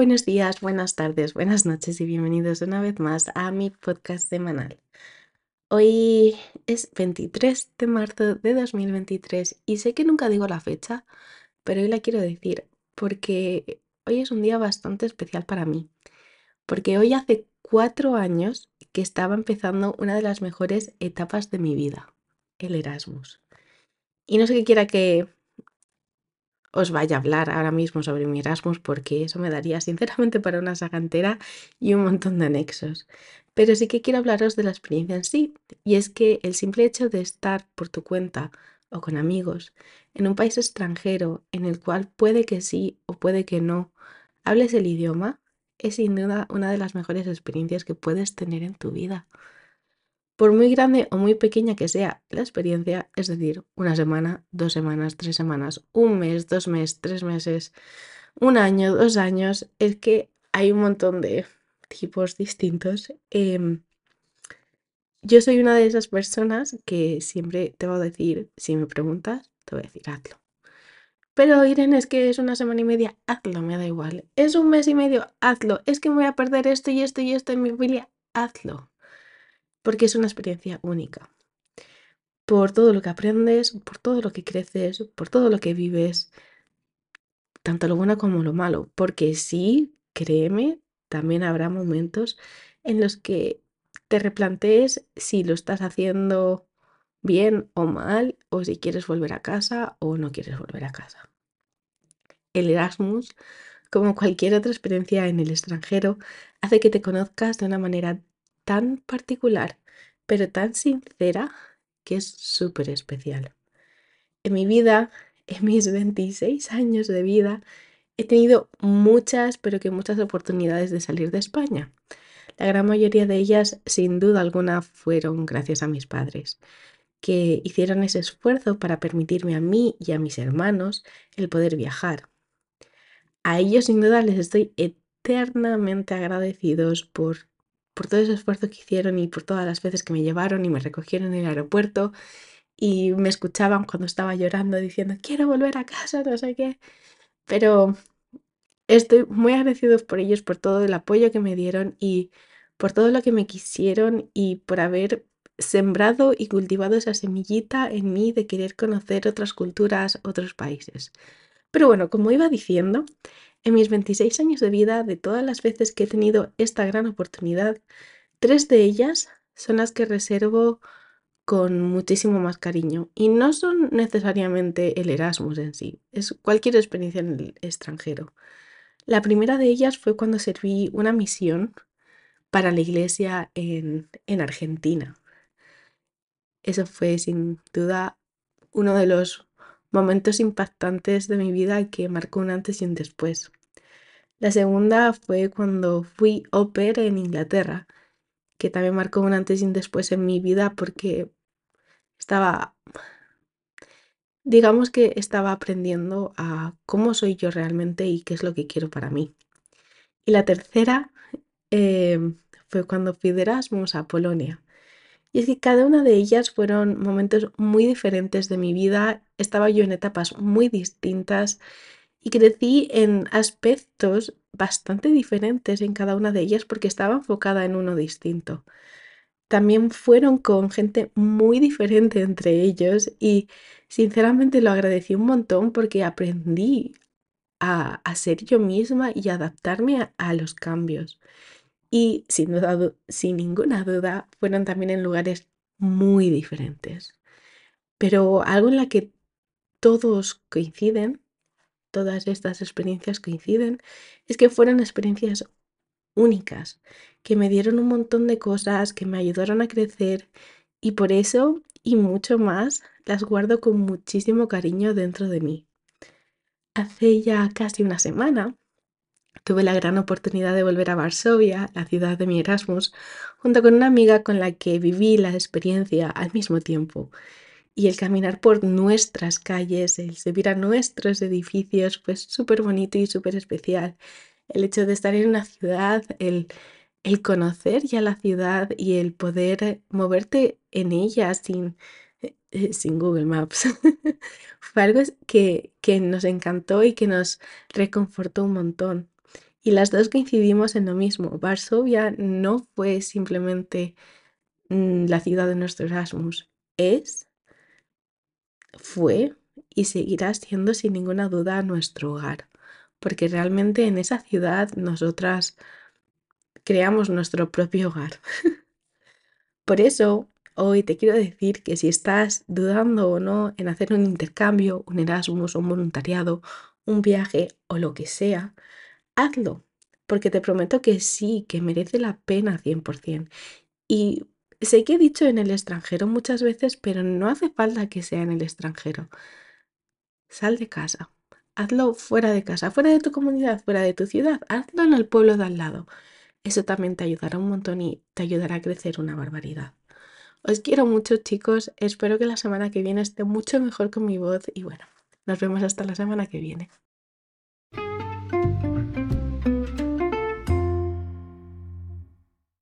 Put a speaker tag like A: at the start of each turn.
A: Buenos días, buenas tardes, buenas noches y bienvenidos una vez más a mi podcast semanal. Hoy es 23 de marzo de 2023 y sé que nunca digo la fecha, pero hoy la quiero decir porque hoy es un día bastante especial para mí. Porque hoy hace cuatro años que estaba empezando una de las mejores etapas de mi vida, el Erasmus. Y no sé qué quiera que os vaya a hablar ahora mismo sobre mi Erasmus porque eso me daría sinceramente para una saga entera y un montón de anexos. Pero sí que quiero hablaros de la experiencia en sí, y es que el simple hecho de estar por tu cuenta o con amigos en un país extranjero en el cual puede que sí o puede que no hables el idioma, es sin duda una de las mejores experiencias que puedes tener en tu vida. Por muy grande o muy pequeña que sea la experiencia, es decir, una semana, dos semanas, tres semanas, un mes, dos meses, tres meses, un año, dos años, es que hay un montón de tipos distintos. Em, yo soy una de esas personas que siempre te voy a decir, si me preguntas, te voy a decir, hazlo. Pero Irene, es que es una semana y media, hazlo, me da igual. Es un mes y medio, hazlo. Es que me voy a perder esto y esto y esto en mi familia, hazlo porque es una experiencia única. Por todo lo que aprendes, por todo lo que creces, por todo lo que vives, tanto lo bueno como lo malo, porque sí, créeme, también habrá momentos en los que te replantees si lo estás haciendo bien o mal, o si quieres volver a casa o no quieres volver a casa. El Erasmus, como cualquier otra experiencia en el extranjero, hace que te conozcas de una manera tan particular, pero tan sincera, que es súper especial. En mi vida, en mis 26 años de vida, he tenido muchas, pero que muchas oportunidades de salir de España. La gran mayoría de ellas, sin duda alguna, fueron gracias a mis padres, que hicieron ese esfuerzo para permitirme a mí y a mis hermanos el poder viajar. A ellos, sin duda, les estoy eternamente agradecidos por por todo ese esfuerzo que hicieron y por todas las veces que me llevaron y me recogieron en el aeropuerto y me escuchaban cuando estaba llorando diciendo quiero volver a casa, no sé qué. Pero estoy muy agradecido por ellos, por todo el apoyo que me dieron y por todo lo que me quisieron y por haber sembrado y cultivado esa semillita en mí de querer conocer otras culturas, otros países. Pero bueno, como iba diciendo, en mis 26 años de vida, de todas las veces que he tenido esta gran oportunidad, tres de ellas son las que reservo con muchísimo más cariño. Y no son necesariamente el Erasmus en sí, es cualquier experiencia en el extranjero. La primera de ellas fue cuando serví una misión para la iglesia en, en Argentina. Eso fue sin duda uno de los momentos impactantes de mi vida que marcó un antes y un después. La segunda fue cuando fui au en Inglaterra, que también marcó un antes y un después en mi vida porque estaba, digamos que estaba aprendiendo a cómo soy yo realmente y qué es lo que quiero para mí. Y la tercera em, fue cuando fui de Erasmus a Polonia. Y es que cada una de ellas fueron momentos muy diferentes de mi vida, estaba yo en etapas muy distintas y crecí en aspectos bastante diferentes en cada una de ellas porque estaba enfocada en uno distinto. También fueron con gente muy diferente entre ellos y sinceramente lo agradecí un montón porque aprendí a, ser yo misma y adaptarme a, a los cambios. Y sin duda, sin ninguna duda, fueron también en lugares muy diferentes. Pero algo en la que todos coinciden, todas estas experiencias coinciden, es que fueron experiencias únicas, que me dieron un montón de cosas, que me ayudaron a crecer y por eso y mucho más las guardo con muchísimo cariño dentro de mí. Hace ya casi una semana Tuve la gran oportunidad de volver a Varsovia, la ciudad de mi Erasmus, junto con una amiga con la que viví la experiencia al mismo tiempo. Y el caminar por nuestras calles, el subir a nuestros edificios fue súper bonito y súper especial. El hecho de estar en una ciudad, el, el conocer ya la ciudad y el poder moverte en ella sin, eh, sin Google Maps. Fue algo que, que nos encantó y que nos reconfortó un montón. Y las dos coincidimos en lo mismo. Varsovia no fue simplemente mm, la ciudad de nuestro Erasmus. Es, fue y seguirá siendo sin ninguna duda nuestro hogar. Porque realmente en esa ciudad nosotras creamos nuestro propio hogar. Por eso, hoy te quiero decir que si estás dudando o no en hacer un intercambio, un Erasmus, un voluntariado, un viaje o lo que sea, hazlo, porque te prometo que sí, que merece la pena 100%. Y sé que he dicho en el extranjero muchas veces, pero no hace falta que sea en el extranjero. Sal de casa, hazlo fuera de casa, fuera de tu comunidad, fuera de tu ciudad, hazlo en el pueblo de al lado. Eso también te ayudará un montón y te ayudará a crecer una barbaridad. Os quiero mucho chicos, espero que la semana que viene esté mucho mejor con mi voz y bueno, nos vemos hasta la semana que viene.